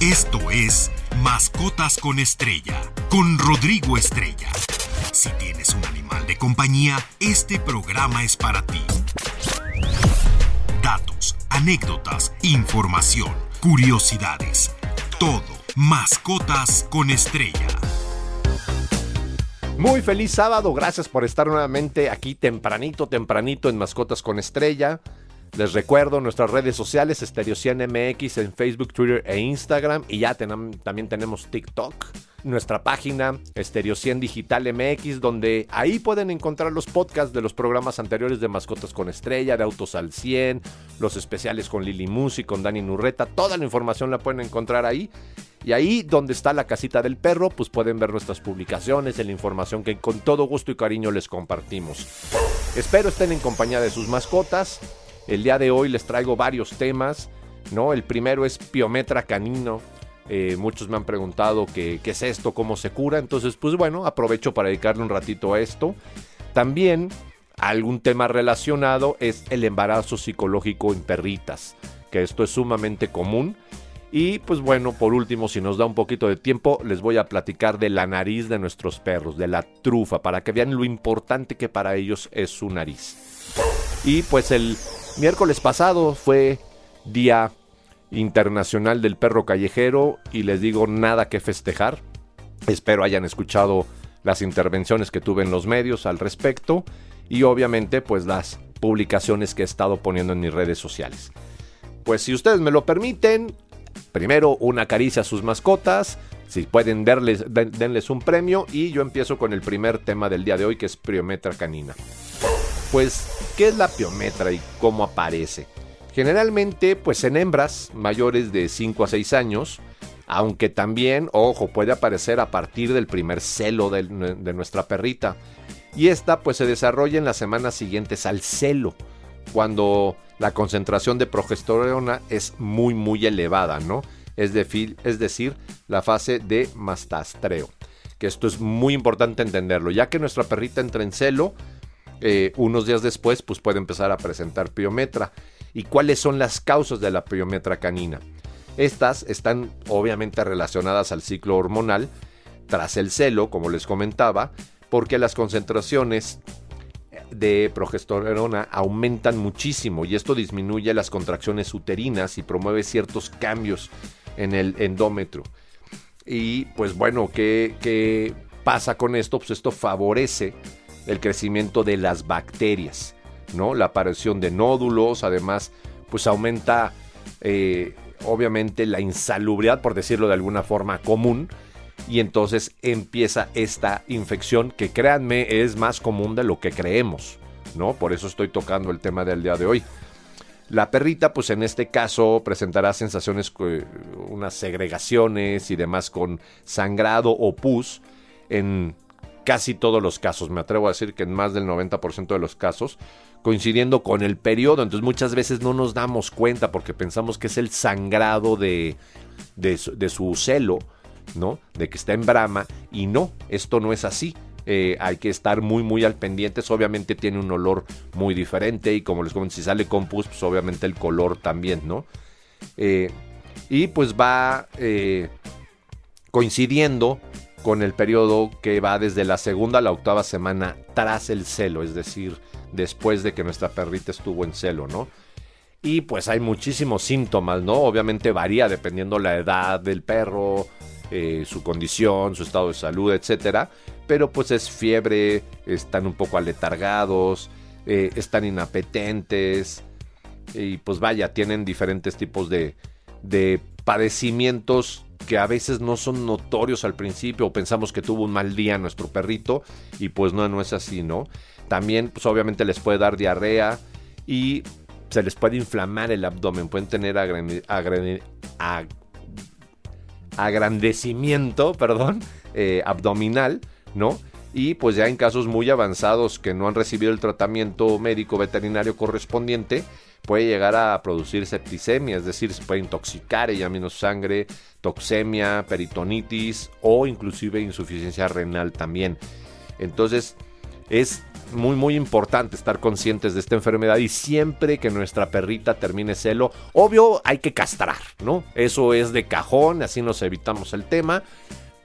Esto es Mascotas con Estrella, con Rodrigo Estrella. Si tienes un animal de compañía, este programa es para ti. Datos, anécdotas, información, curiosidades. Todo. Mascotas con Estrella. Muy feliz sábado, gracias por estar nuevamente aquí tempranito, tempranito en Mascotas con Estrella. Les recuerdo nuestras redes sociales, Stereo 100 MX en Facebook, Twitter e Instagram. Y ya también tenemos TikTok. Nuestra página, Stereo 100 Digital MX, donde ahí pueden encontrar los podcasts de los programas anteriores de Mascotas con Estrella, de Autos al 100, los especiales con Lili Musi, con Dani Nurreta. Toda la información la pueden encontrar ahí. Y ahí donde está la casita del perro, pues pueden ver nuestras publicaciones, la información que con todo gusto y cariño les compartimos. Espero estén en compañía de sus mascotas. El día de hoy les traigo varios temas, ¿no? El primero es piometra canino. Eh, muchos me han preguntado qué, qué es esto, cómo se cura. Entonces, pues bueno, aprovecho para dedicarle un ratito a esto. También algún tema relacionado es el embarazo psicológico en perritas, que esto es sumamente común. Y pues bueno, por último, si nos da un poquito de tiempo, les voy a platicar de la nariz de nuestros perros, de la trufa, para que vean lo importante que para ellos es su nariz. Y pues el Miércoles pasado fue Día Internacional del Perro Callejero y les digo nada que festejar. Espero hayan escuchado las intervenciones que tuve en los medios al respecto y obviamente pues las publicaciones que he estado poniendo en mis redes sociales. Pues si ustedes me lo permiten, primero una caricia a sus mascotas, si pueden darles, denles un premio y yo empiezo con el primer tema del día de hoy que es Priometra Canina. Pues, ¿qué es la piometra y cómo aparece? Generalmente, pues en hembras mayores de 5 a 6 años, aunque también, ojo, puede aparecer a partir del primer celo de, nuestra perrita. Y esta pues se desarrolla en las semanas siguientes al celo, cuando la concentración de progesterona es muy muy elevada, ¿no? Es, de, es decir, la fase de mastastreo. Que esto es muy importante entenderlo, ya que nuestra perrita entra en celo, eh, unos días después pues puede empezar a presentar piometra. ¿Y cuáles son las causas de la piometra canina? Estas están obviamente relacionadas al ciclo hormonal tras el celo, como les comentaba, porque las concentraciones de progesterona aumentan muchísimo y esto disminuye las contracciones uterinas y promueve ciertos cambios en el endómetro. Y pues bueno, ¿qué, qué pasa con esto? Pues esto favorece el crecimiento de las bacterias, ¿no? La aparición de nódulos, además, pues aumenta eh, obviamente la insalubridad, por decirlo de alguna forma común, y entonces empieza esta infección que créanme es más común de lo que creemos, ¿no? Por eso estoy tocando el tema del día de hoy. La perrita, pues en este caso, presentará sensaciones, eh, unas segregaciones y demás con sangrado o pus en casi todos los casos, me atrevo a decir que en más del 90% de los casos, coincidiendo con el periodo, entonces muchas veces no nos damos cuenta porque pensamos que es el sangrado de, de, su celo, ¿no? De que está en brama y no, esto no es así. Eh, hay que estar muy muy al pendientes, obviamente tiene un olor muy diferente y como les comento, si sale con pus, pues obviamente el color también, ¿no? Eh, y pues va eh, coincidiendo con el periodo que va desde la segunda a la octava semana tras el celo, es decir, después de que nuestra perrita estuvo en celo, ¿no? Y pues hay muchísimos síntomas, ¿no? Obviamente varía dependiendo la edad del perro, eh, su condición, su estado de salud, etcétera. Pero pues es fiebre, están un poco aletargados, eh, están inapetentes. Y pues vaya, tienen diferentes tipos de, de padecimientos que a veces no son notorios al principio o pensamos que tuvo un mal día nuestro perrito y pues no, no es así, ¿no? También pues obviamente les puede dar diarrea y se les puede inflamar el abdomen, pueden tener agrandecimiento, perdón, eh, abdominal, ¿no? Y pues ya en casos muy avanzados que no han recibido el tratamiento médico veterinario correspondiente, puede llegar a producir septicemia, es decir, se puede intoxicar ella menos sangre, toxemia, peritonitis o inclusive insuficiencia renal también. Entonces es muy, muy importante estar conscientes de esta enfermedad y siempre que nuestra perrita termine celo, obvio hay que castrar, ¿no? Eso es de cajón, así nos evitamos el tema.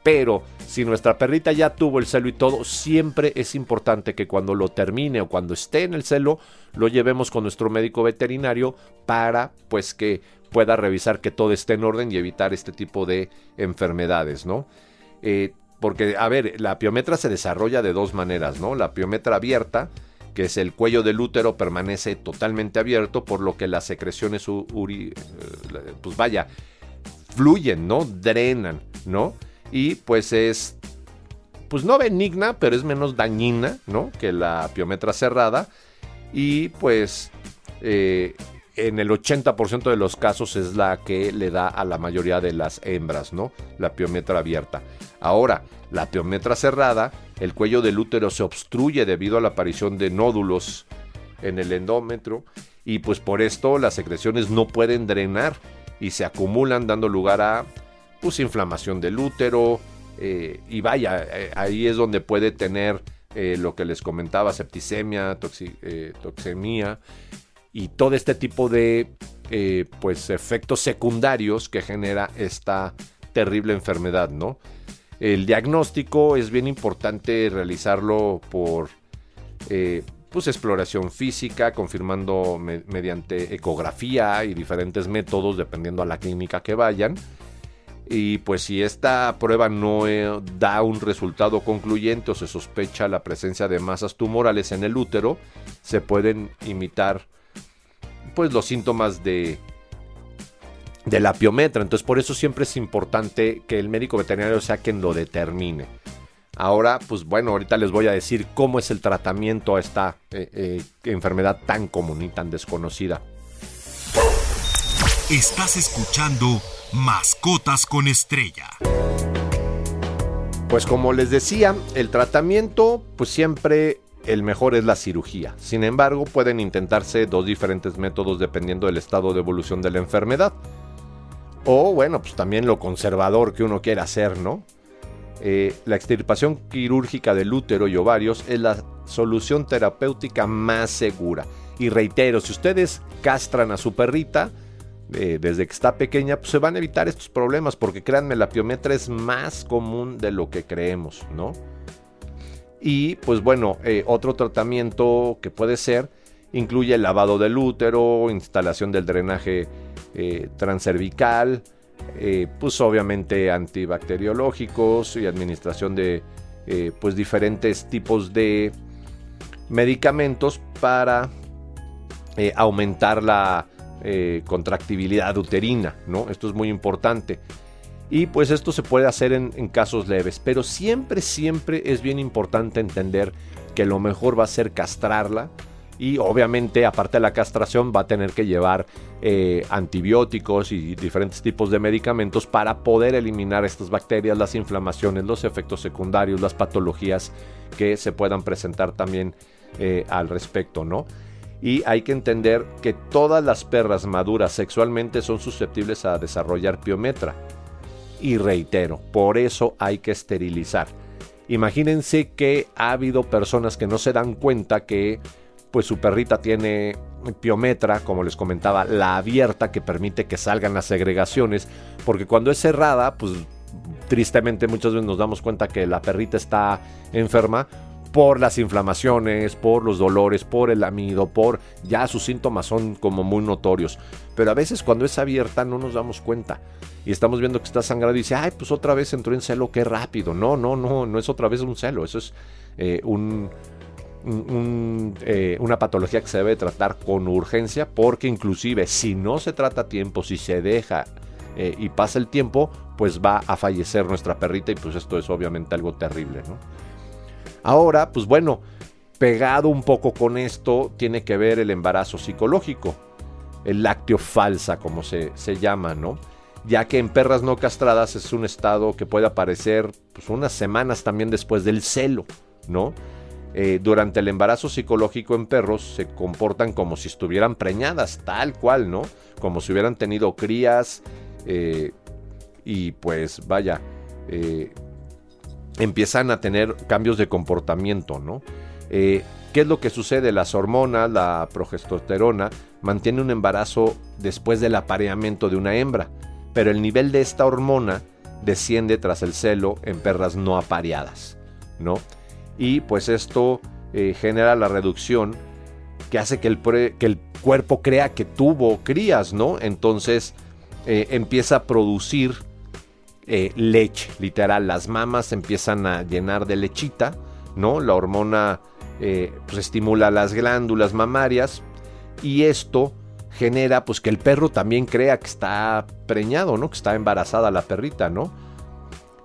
Pero si nuestra perrita ya tuvo el celo y todo, siempre es importante que cuando lo termine o cuando esté en el celo, lo llevemos con nuestro médico veterinario para pues que pueda revisar que todo esté en orden y evitar este tipo de enfermedades, ¿no? Eh, porque, a ver, la piometra se desarrolla de dos maneras, ¿no? La piometra abierta, que es el cuello del útero, permanece totalmente abierto, por lo que las secreciones, uri, eh, pues vaya, fluyen, ¿no? Drenan, ¿no? Y pues es, pues no benigna, pero es menos dañina, ¿no? Que la piometra cerrada. Y pues eh, en el 80% de los casos es la que le da a la mayoría de las hembras, ¿no? La piometra abierta. Ahora, la piometra cerrada, el cuello del útero se obstruye debido a la aparición de nódulos en el endómetro y pues por esto las secreciones no pueden drenar y se acumulan dando lugar a pues inflamación del útero eh, y vaya, eh, ahí es donde puede tener eh, lo que les comentaba, septicemia, toxemia y todo este tipo de pues efectos secundarios que genera esta terrible enfermedad, ¿no? El diagnóstico es bien importante realizarlo por pues exploración física, confirmando mediante ecografía y diferentes métodos dependiendo a la clínica que vayan. Y pues si esta prueba no eh, da un resultado concluyente o se sospecha la presencia de masas tumorales en el útero, se pueden imitar pues los síntomas de de la piometra. Entonces por eso siempre es importante que el médico veterinario sea quien lo determine. Ahora, pues bueno, ahorita les voy a decir cómo es el tratamiento a esta eh, eh, enfermedad tan común y tan desconocida. Estás escuchando Mascotas con Estrella. Pues como les decía, el tratamiento, pues siempre el mejor es la cirugía. Sin embargo, pueden intentarse dos diferentes métodos dependiendo del estado de evolución de la enfermedad. O bueno, pues también lo conservador que uno quiera hacer, ¿no? Eh, la extirpación quirúrgica del útero y ovarios es la solución terapéutica más segura. Y reitero, si ustedes castran a su perrita eh, desde que está pequeña, pues se van a evitar estos problemas, porque créanme, la piometra es más común de lo que creemos, ¿no? Y pues bueno, eh, otro tratamiento que puede ser incluye el lavado del útero, instalación del drenaje eh, transcervical, eh, pues obviamente antibacteriológicos y administración de pues diferentes tipos de medicamentos para aumentar la contractibilidad uterina, ¿no? Esto es muy importante. Y pues esto se puede hacer en, casos leves, pero siempre, siempre es bien importante entender que lo mejor va a ser castrarla y obviamente aparte de la castración va a tener que llevar eh, antibióticos y diferentes tipos de medicamentos para poder eliminar estas bacterias, las inflamaciones, los efectos secundarios, las patologías que se puedan presentar también eh, al respecto, ¿no? Y hay que entender que todas las perras maduras sexualmente son susceptibles a desarrollar piometra. Y reitero, por eso hay que esterilizar. Imagínense que ha habido personas que no se dan cuenta que pues su perrita tiene piometra, como les comentaba, la abierta que permite que salgan las segregaciones, porque cuando es cerrada, pues tristemente muchas veces nos damos cuenta que la perrita está enferma por las inflamaciones, por los dolores, por el amido, por ya sus síntomas son como muy notorios. Pero a veces cuando es abierta no nos damos cuenta y estamos viendo que está sangrado y dice, ay, pues otra vez entró en celo, qué rápido. No, no, no, no es otra vez un celo, eso es eh, un eh, una patología que se debe tratar con urgencia porque inclusive si no se trata a tiempo, si se deja eh, y pasa el tiempo, pues va a fallecer nuestra perrita y pues esto es obviamente algo terrible. ¿no? Ahora, pues bueno, pegado un poco con esto tiene que ver el embarazo psicológico, el lácteo falsa como se, se llama, ¿no? ya que en perras no castradas es un estado que puede aparecer pues, unas semanas también después del celo, ¿no? Eh, durante el embarazo psicológico en perros se comportan como si estuvieran preñadas, tal cual, ¿no? Como si hubieran tenido crías eh, y pues vaya, eh, empiezan a tener cambios de comportamiento, ¿no? ¿Qué es lo que sucede? Las hormonas, la progesterona, mantiene un embarazo después del apareamiento de una hembra, pero el nivel de esta hormona desciende tras el celo en perras no apareadas, ¿no? Y pues esto eh, genera la reducción que hace que el, que el, cuerpo crea que tuvo crías, ¿no? Entonces eh, empieza a producir eh, leche, literal, las mamas empiezan a llenar de lechita, ¿no? La hormona pues estimula las glándulas mamarias y esto genera pues que el perro también crea que está preñado, ¿no? Que está embarazada la perrita, ¿no?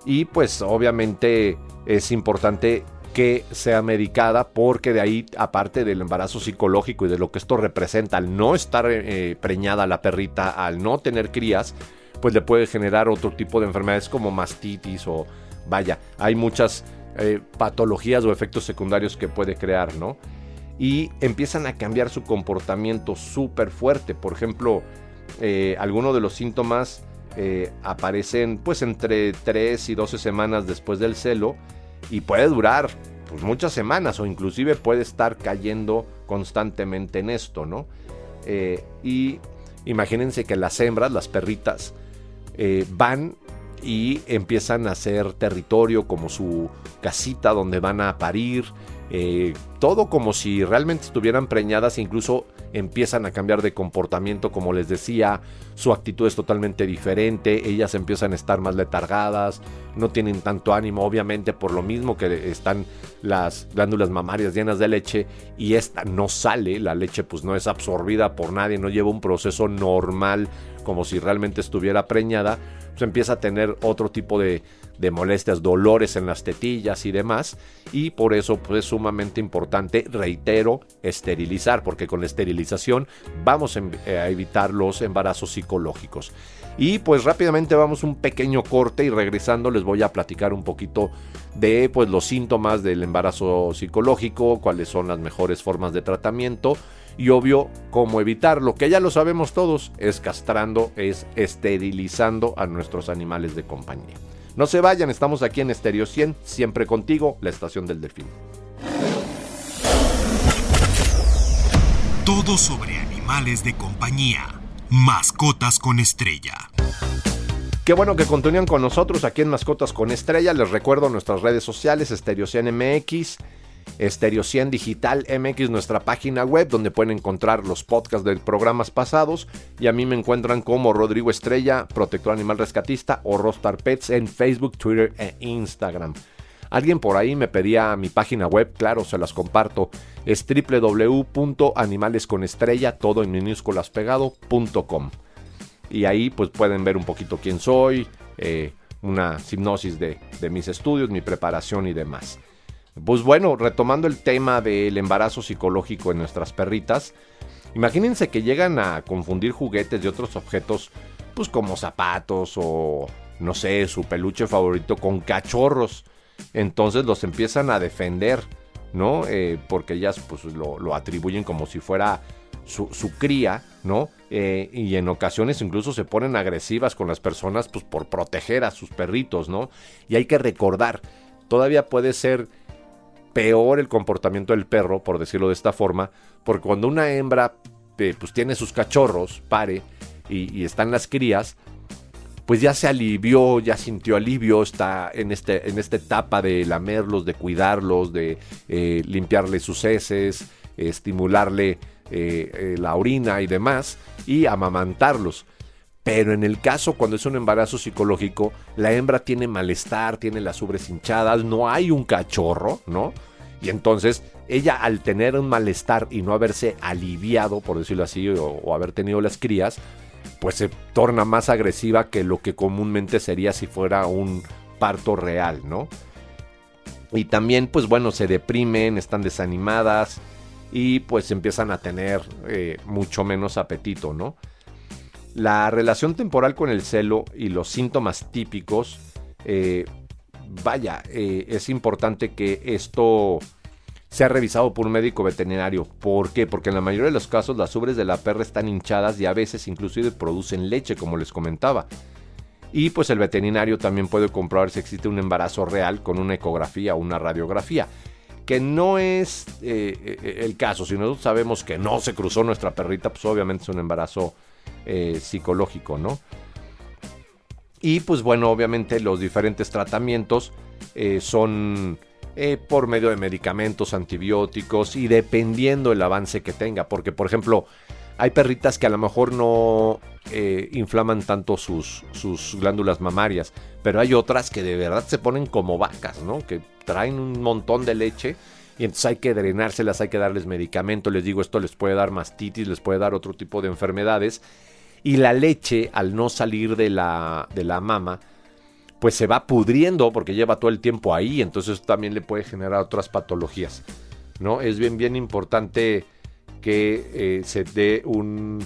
Y pues obviamente es importante que sea medicada porque de ahí, aparte del embarazo psicológico y de lo que esto representa al no estar eh, preñada la perrita, al no tener crías, pues le puede generar otro tipo de enfermedades como mastitis o vaya, hay muchas eh, patologías o efectos secundarios que puede crear, ¿no? Y empiezan a cambiar su comportamiento súper fuerte. Por ejemplo, eh, algunos de los síntomas aparecen pues entre 3 y 12 semanas después del celo y puede durar pues muchas semanas o inclusive puede estar cayendo constantemente en esto, ¿no? Eh, y imagínense que las hembras, las perritas, eh, van y empiezan a hacer territorio como su casita donde van a parir, eh, todo como si realmente estuvieran preñadas, incluso empiezan a cambiar de comportamiento, como les decía, su actitud es totalmente diferente, ellas empiezan a estar más letargadas, no tienen tanto ánimo, obviamente por lo mismo que están las glándulas mamarias llenas de leche y esta no sale, la leche pues no es absorbida por nadie, no lleva un proceso normal como si realmente estuviera preñada, pues empieza a tener otro tipo de, molestias, dolores en las tetillas y demás. Y por eso pues, es sumamente importante, reitero, esterilizar, porque con la esterilización vamos eh, a evitar los embarazos psicológicos. Y pues rápidamente vamos un pequeño corte y regresando les voy a platicar un poquito de pues los síntomas del embarazo psicológico, cuáles son las mejores formas de tratamiento y obvio cómo evitarlo, que ya lo sabemos todos, es castrando, es esterilizando a nuestros animales de compañía. No se vayan, estamos aquí en Estéreo 100, siempre contigo, la estación del delfín. Todo sobre animales de compañía. Mascotas con estrella. Qué bueno que continúan con nosotros aquí en Mascotas con Estrella. Les recuerdo nuestras redes sociales, Estéreo 100 MX, Estéreo 100 Digital MX, nuestra página web donde pueden encontrar los podcasts de programas pasados. Y a mí me encuentran como Rodrigo Estrella, Protector Animal Rescatista o Rostar Pets en Facebook, Twitter e Instagram. Alguien por ahí me pedía mi página web, claro, se las comparto. Es www.animalesconestrella, todo en minúsculas pegado.com. Y ahí pues pueden ver un poquito quién soy, eh, una hipnosis de mis estudios, mi preparación y demás. Pues bueno, retomando el tema del embarazo psicológico en nuestras perritas, imagínense que llegan a confundir juguetes de otros objetos, pues como zapatos o, no sé, su peluche favorito con cachorros. Entonces los empiezan a defender, ¿no? Eh, porque ellas pues lo, atribuyen como si fuera su, cría, ¿no? Eh, y en ocasiones incluso se ponen agresivas con las personas pues por proteger a sus perritos, ¿no? Y hay que recordar, todavía puede ser peor el comportamiento del perro, por decirlo de esta forma, porque cuando una hembra eh, pues tiene sus cachorros, pare, y, están las crías, pues ya se alivió, ya sintió alivio, está en, este, en esta etapa de lamerlos, de cuidarlos, de eh, limpiarle sus heces, estimularle eh, la orina y demás, y amamantarlos. Pero en el caso cuando es un embarazo psicológico, la hembra tiene malestar, tiene las ubres hinchadas, no hay un cachorro, ¿no? Y entonces ella al tener un malestar y no haberse aliviado, por decirlo así, o, haber tenido las crías, pues se torna más agresiva que lo que comúnmente sería si fuera un parto real, ¿no? Y también, pues bueno, se deprimen, están desanimadas y pues empiezan a tener eh, mucho menos apetito, ¿no? La relación temporal con el celo y los síntomas típicos, eh, vaya, eh, es importante que esto sea revisado por un médico veterinario. ¿Por qué? Porque en la mayoría de los casos las ubres de la perra están hinchadas y a veces inclusive producen leche, como les comentaba. Y pues el veterinario también puede comprobar si existe un embarazo real con una ecografía o una radiografía. que no es eh, eh, el caso. Si nosotros sabemos que no se cruzó nuestra perrita, pues obviamente es un embarazo eh, psicológico, ¿no? Y pues bueno, obviamente los diferentes tratamientos son por medio de medicamentos, antibióticos y dependiendo el avance que tenga. Porque, por ejemplo, hay perritas que a lo mejor no inflaman tanto sus, sus glándulas mamarias, pero hay otras que de verdad se ponen como vacas, ¿no? Que traen un montón de leche y entonces hay que drenárselas, hay que darles medicamento, les digo, esto les puede dar mastitis, les puede dar otro tipo de enfermedades. Y la leche, al no salir de la, de la mama, pues se va pudriendo porque lleva todo el tiempo ahí, entonces también le puede generar otras patologías. ¿no? Es bien, bien importante que eh, se dé un,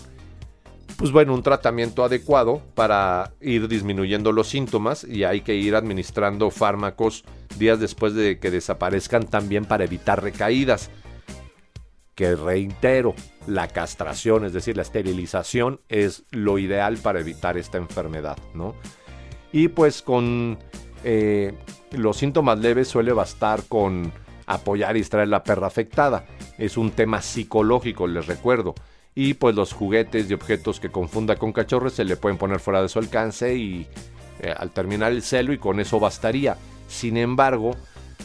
pues bueno, un tratamiento adecuado para ir disminuyendo los síntomas y hay que ir administrando fármacos días después de que desaparezcan también para evitar recaídas. Que reitero, la castración, es decir, la esterilización es lo ideal para evitar esta enfermedad, ¿no? Y pues con eh, los síntomas leves suele bastar con apoyar y extraer la perra afectada. Es un tema psicológico, les recuerdo y pues los juguetes y objetos que confunda con cachorros se le pueden poner fuera de su alcance y eh, al terminar el celo y con eso bastaría. Sin embargo,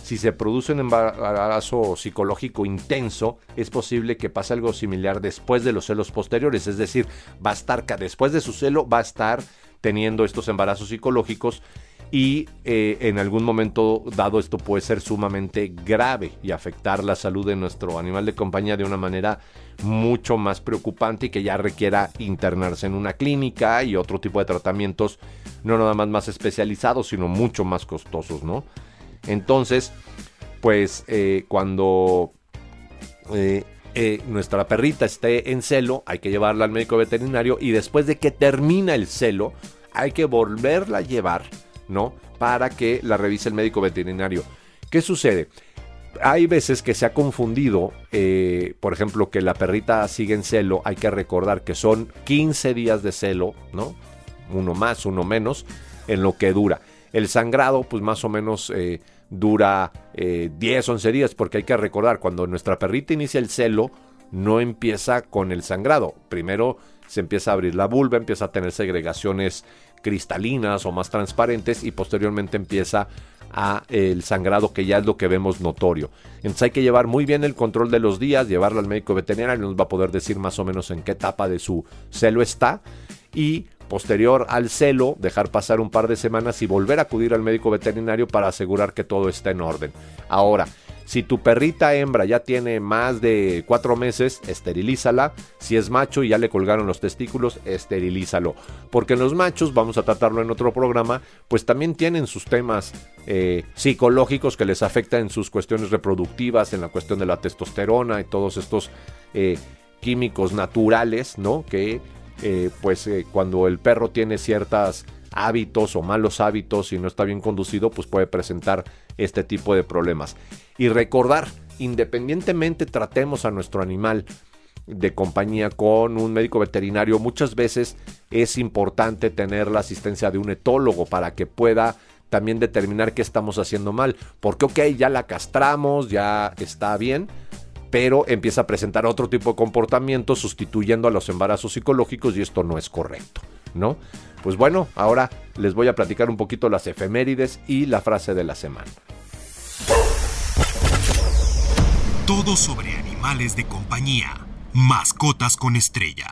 si se produce un embarazo psicológico intenso, es posible que pase algo similar después de los celos posteriores, es decir, va a estar después de su celo va a estar teniendo estos embarazos psicológicos y eh, en algún momento dado esto puede ser sumamente grave y afectar la salud de nuestro animal de compañía de una manera mucho más preocupante y que ya requiera internarse en una clínica y otro tipo de tratamientos no nada más más especializados sino mucho más costosos, ¿no? Entonces, pues eh, cuando eh, nuestra perrita esté en celo, hay que llevarla al médico veterinario y después de que termina el celo, hay que volverla a llevar ¿no? Para que la revise el médico veterinario. ¿Qué sucede? Hay veces que se ha confundido, eh, por ejemplo, que la perrita sigue en celo, hay que recordar que son 15 días de celo, ¿no? Uno más, uno menos, en lo que dura. El sangrado, pues más o menos eh, dura 10, eh, 11 días, porque hay que recordar, cuando nuestra perrita inicia el celo, no empieza con el sangrado. Primero se empieza a abrir la vulva, empieza a tener segregaciones cristalinas o más transparentes y posteriormente empieza a el sangrado que ya es lo que vemos notorio. Entonces hay que llevar muy bien el control de los días, llevarlo al médico veterinario, nos va a poder decir más o menos en qué etapa de su celo está y posterior al celo dejar pasar un par de semanas y volver a acudir al médico veterinario para asegurar que todo está en orden. Ahora, si tu perrita hembra ya tiene más de cuatro meses, esterilízala. Si es macho y ya le colgaron los testículos, esterilízalo. Porque los machos, vamos a tratarlo en otro programa, pues también tienen sus temas eh, psicológicos que les afectan en sus cuestiones reproductivas, en la cuestión de la testosterona y todos estos eh, químicos naturales, ¿no? Que eh, pues cuando el perro tiene ciertos hábitos o malos hábitos y no está bien conducido, pues puede presentar este tipo de problemas. Y recordar, independientemente tratemos a nuestro animal de compañía con un médico veterinario, muchas veces es importante tener la asistencia de un etólogo para que pueda también determinar qué estamos haciendo mal. Porque, ok, ya la castramos, ya está bien, pero empieza a presentar otro tipo de comportamiento sustituyendo a los embarazos psicológicos y esto no es correcto, ¿no? Pues bueno, ahora les voy a platicar un poquito las efemérides y la frase de la semana. Todo sobre animales de compañía. Mascotas con estrella.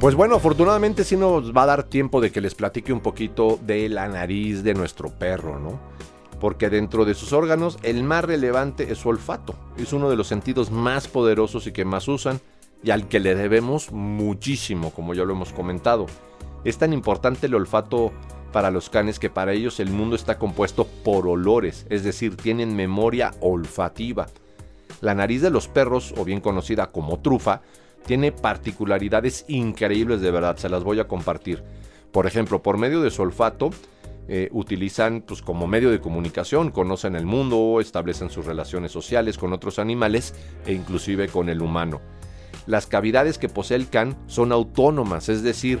Pues bueno, afortunadamente sí nos va a dar tiempo de que les platique un poquito de la nariz de nuestro perro, ¿no? Porque dentro de sus órganos el más relevante es su olfato. Es uno de los sentidos más poderosos y que más usan y al que le debemos muchísimo, como ya lo hemos comentado. Es tan importante el olfato para los canes que para ellos el mundo está compuesto por olores, es decir, tienen memoria olfativa. La nariz de los perros, o bien conocida como trufa, tiene particularidades increíbles de verdad, se las voy a compartir. Por ejemplo, por medio de su olfato, eh, utilizan pues, como medio de comunicación, conocen el mundo, establecen sus relaciones sociales con otros animales e inclusive con el humano. Las cavidades que posee el can son autónomas, es decir,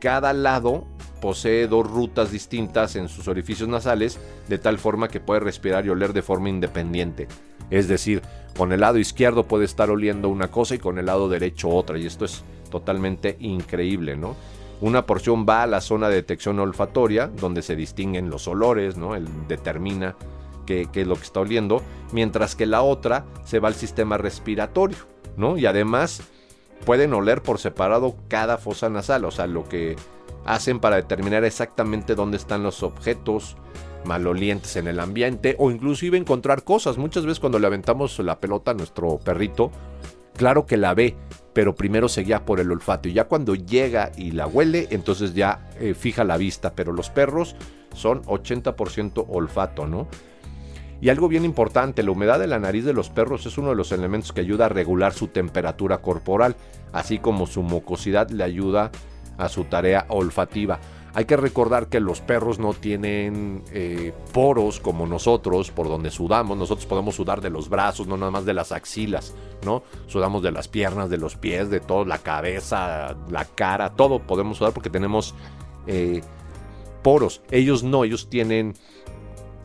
cada lado posee dos rutas distintas en sus orificios nasales, de tal forma que puede respirar y oler de forma independiente. Es decir, con el lado izquierdo puede estar oliendo una cosa y con el lado derecho otra, y esto es totalmente increíble, ¿no? Una porción va a la zona de detección olfatoria, donde se distinguen los olores, ¿no? Él determina qué, es lo que está oliendo, mientras que la otra se va al sistema respiratorio, ¿no? Y además pueden oler por separado cada fosa nasal, o sea, lo que hacen para determinar exactamente dónde están los objetos malolientes en el ambiente o inclusive encontrar cosas. Muchas veces cuando le aventamos la pelota a nuestro perrito, claro que la ve, pero primero se guía por el olfato y ya cuando llega y la huele, entonces ya eh, fija la vista, pero los perros son 80% olfato, ¿no? Y algo bien importante, la humedad de la nariz de los perros es uno de los elementos que ayuda a regular su temperatura corporal, así como su mucosidad le ayuda a su tarea olfativa. Hay que recordar que los perros no tienen eh, poros como nosotros por donde sudamos. Nosotros podemos sudar de los brazos, no nada más de las axilas, ¿no? Sudamos de las piernas, de los pies, de todo, la cabeza, la cara, todo podemos sudar porque tenemos eh, poros. Ellos no, ellos tienen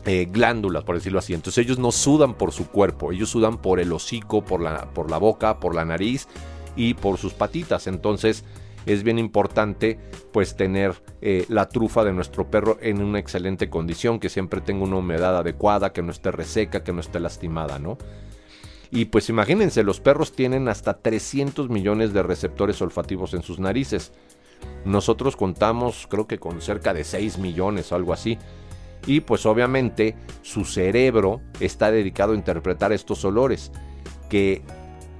eh, glándulas, por decirlo así. Entonces ellos no sudan por su cuerpo, ellos sudan por el hocico, por la, por la boca, por la nariz y por sus patitas. Entonces es bien importante pues tener eh, la trufa de nuestro perro en una excelente condición, que siempre tenga una humedad adecuada, que no esté reseca, que no esté lastimada, ¿no? Y pues imagínense, los perros tienen hasta 300 millones de receptores olfativos en sus narices. Nosotros contamos creo que con cerca de 6 millones o algo así. Y pues obviamente su cerebro está dedicado a interpretar estos olores, que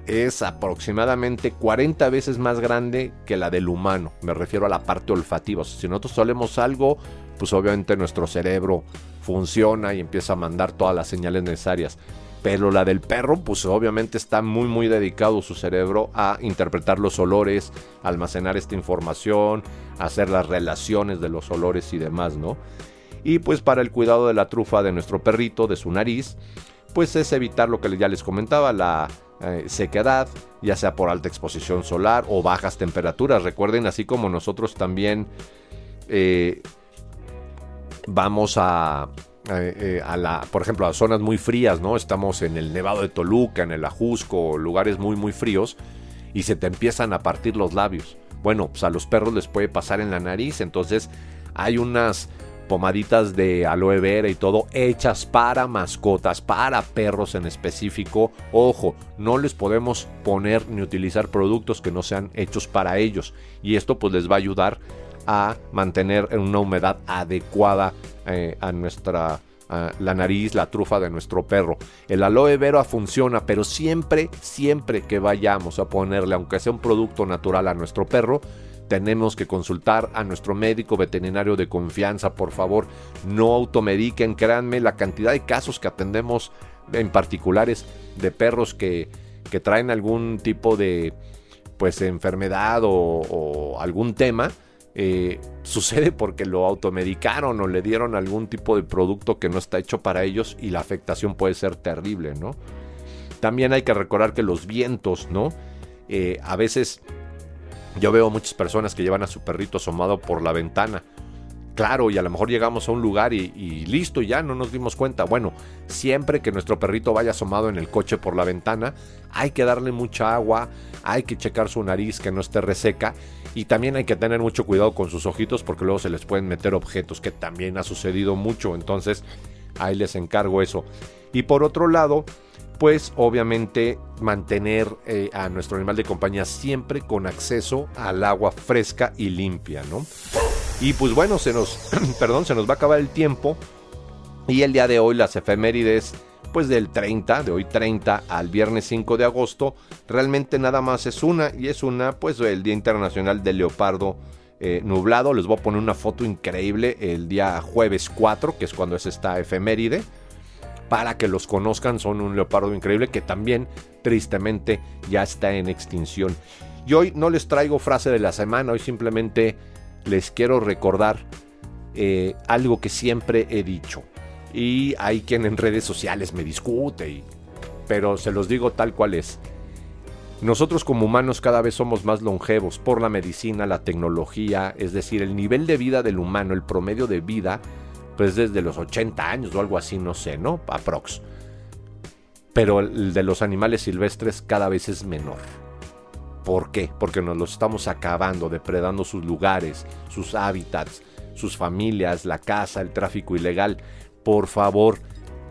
es aproximadamente 40 veces más grande que la del humano. Me refiero a la parte olfativa. si nosotros olemos algo, pues obviamente nuestro cerebro funciona y empieza a mandar todas las señales necesarias. Pero la del perro, pues obviamente está muy muy dedicado su cerebro a interpretar los olores, almacenar esta información, hacer las relaciones de los olores y demás, ¿no? Y pues para el cuidado de la trufa de nuestro perrito, de su nariz, pues es evitar lo que ya les comentaba, la eh, sequedad, ya sea por alta exposición solar o bajas temperaturas. Recuerden, así como nosotros también eh, vamos a, eh, a la, por ejemplo, a zonas muy frías, ¿no? Estamos en el Nevado de Toluca, en el Ajusco, lugares muy, muy fríos, y se te empiezan a partir los labios. Bueno, pues a los perros les puede pasar en la nariz, entonces hay unas pomaditas de aloe vera y todo hechas para mascotas, para perros en específico. Ojo, no les podemos poner ni utilizar productos que no sean hechos para ellos. Y esto pues les va a ayudar a mantener una humedad adecuada eh, a nuestra la nariz, la trufa de nuestro perro. El aloe vera funciona, pero siempre, siempre que vayamos a ponerle, aunque sea un producto natural a nuestro perro, tenemos que consultar a nuestro médico veterinario de confianza, por favor, no automediquen, créanme la cantidad de casos que atendemos en particulares de perros que, que traen algún tipo de pues enfermedad o, algún tema, eh, sucede porque lo automedicaron o le dieron algún tipo de producto que no está hecho para ellos y la afectación puede ser terrible, ¿no? También hay que recordar que los vientos, ¿no? Eh, a veces yo veo muchas personas que llevan a su perrito asomado por la ventana. Claro, y a lo mejor llegamos a un lugar y, listo, ya no nos dimos cuenta. Bueno, siempre que nuestro perrito vaya asomado en el coche por la ventana, hay que darle mucha agua, hay que checar su nariz que no esté reseca y también hay que tener mucho cuidado con sus ojitos porque luego se les pueden meter objetos, que también ha sucedido mucho. Entonces, ahí les encargo eso. Y por otro lado, pues obviamente mantener eh, a nuestro animal de compañía siempre con acceso al agua fresca y limpia, ¿no? Y pues bueno, se nos, perdón, se nos va a acabar el tiempo y el día de hoy las efemérides pues del 30, de hoy 30 al viernes 5 de agosto, realmente nada más es una y es una pues el Día Internacional del Leopardo eh, nublado. Les voy a poner una foto increíble el día jueves 4, que es cuando es esta efeméride para que los conozcan. Son un leopardo increíble que también tristemente ya está en extinción. Y hoy no les traigo frase de la semana, hoy simplemente les quiero recordar eh, algo que siempre he dicho. Y hay quien en redes sociales me discute, pero se los digo tal cual es. Nosotros como humanos cada vez somos más longevos por la medicina, la tecnología, es decir, el nivel de vida del humano, el promedio de vida, pues desde los 80 años o algo así, no sé, ¿no? Aprox. Pero el de los animales silvestres cada vez es menor. ¿Por qué? Porque nos los estamos acabando, depredando sus lugares, sus hábitats, sus familias, la casa, el tráfico ilegal. Por favor,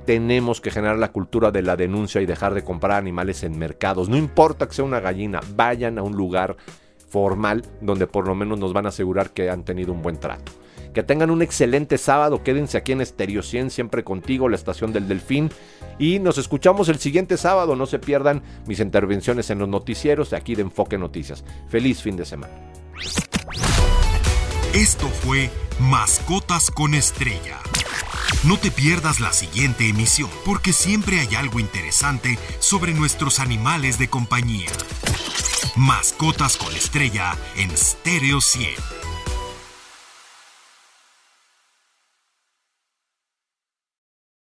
tenemos que generar la cultura de la denuncia y dejar de comprar animales en mercados. No importa que sea una gallina, vayan a un lugar formal donde por lo menos nos van a asegurar que han tenido un buen trato. Que tengan un excelente sábado, quédense aquí en Estereo 100, siempre contigo, la estación del Delfín. Y nos escuchamos el siguiente sábado, no se pierdan mis intervenciones en los noticieros de aquí de Enfoque Noticias. Feliz fin de semana. Esto fue Mascotas con Estrella. No te pierdas la siguiente emisión, porque siempre hay algo interesante sobre nuestros animales de compañía. Mascotas con Estrella en Stereo 100.